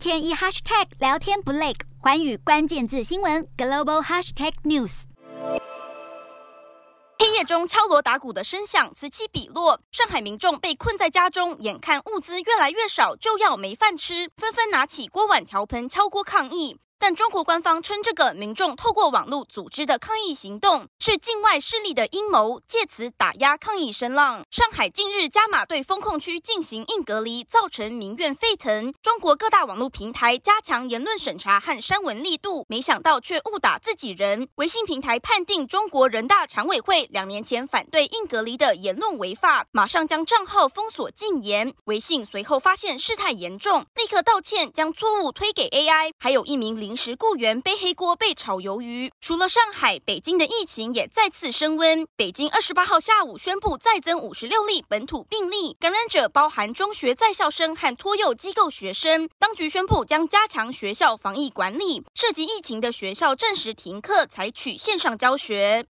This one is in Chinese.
天一 hashtag 聊天不累，环宇关键字新闻 global hashtag news。黑夜中敲锣打鼓的声响此起彼落，上海民众被困在家中，眼看物资越来越少，就要没饭吃，纷纷拿起锅碗瓢盆敲锅抗议。但中国官方称，这个民众透过网络组织的抗议行动是境外势力的阴谋，借此打压抗议声浪。上海近日加码对封控区进行硬隔离，造成民怨沸腾。中国各大网络平台加强言论审查和删文力度，没想到却误打自己人。微信平台判定中国人大常委会两年前反对硬隔离的言论违法，马上将账号封锁禁言。微信随后发现事态严重，立刻道歉，将错误推给 AI。还有一名零。临时雇员背黑锅被炒鱿鱼。除了上海，北京的疫情也再次升温。北京二十八号下午宣布再增五十六例本土病例，感染者包含中学在校生和托幼机构学生。当局宣布将加强学校防疫管理，涉及疫情的学校暂时停课，采取线上教学。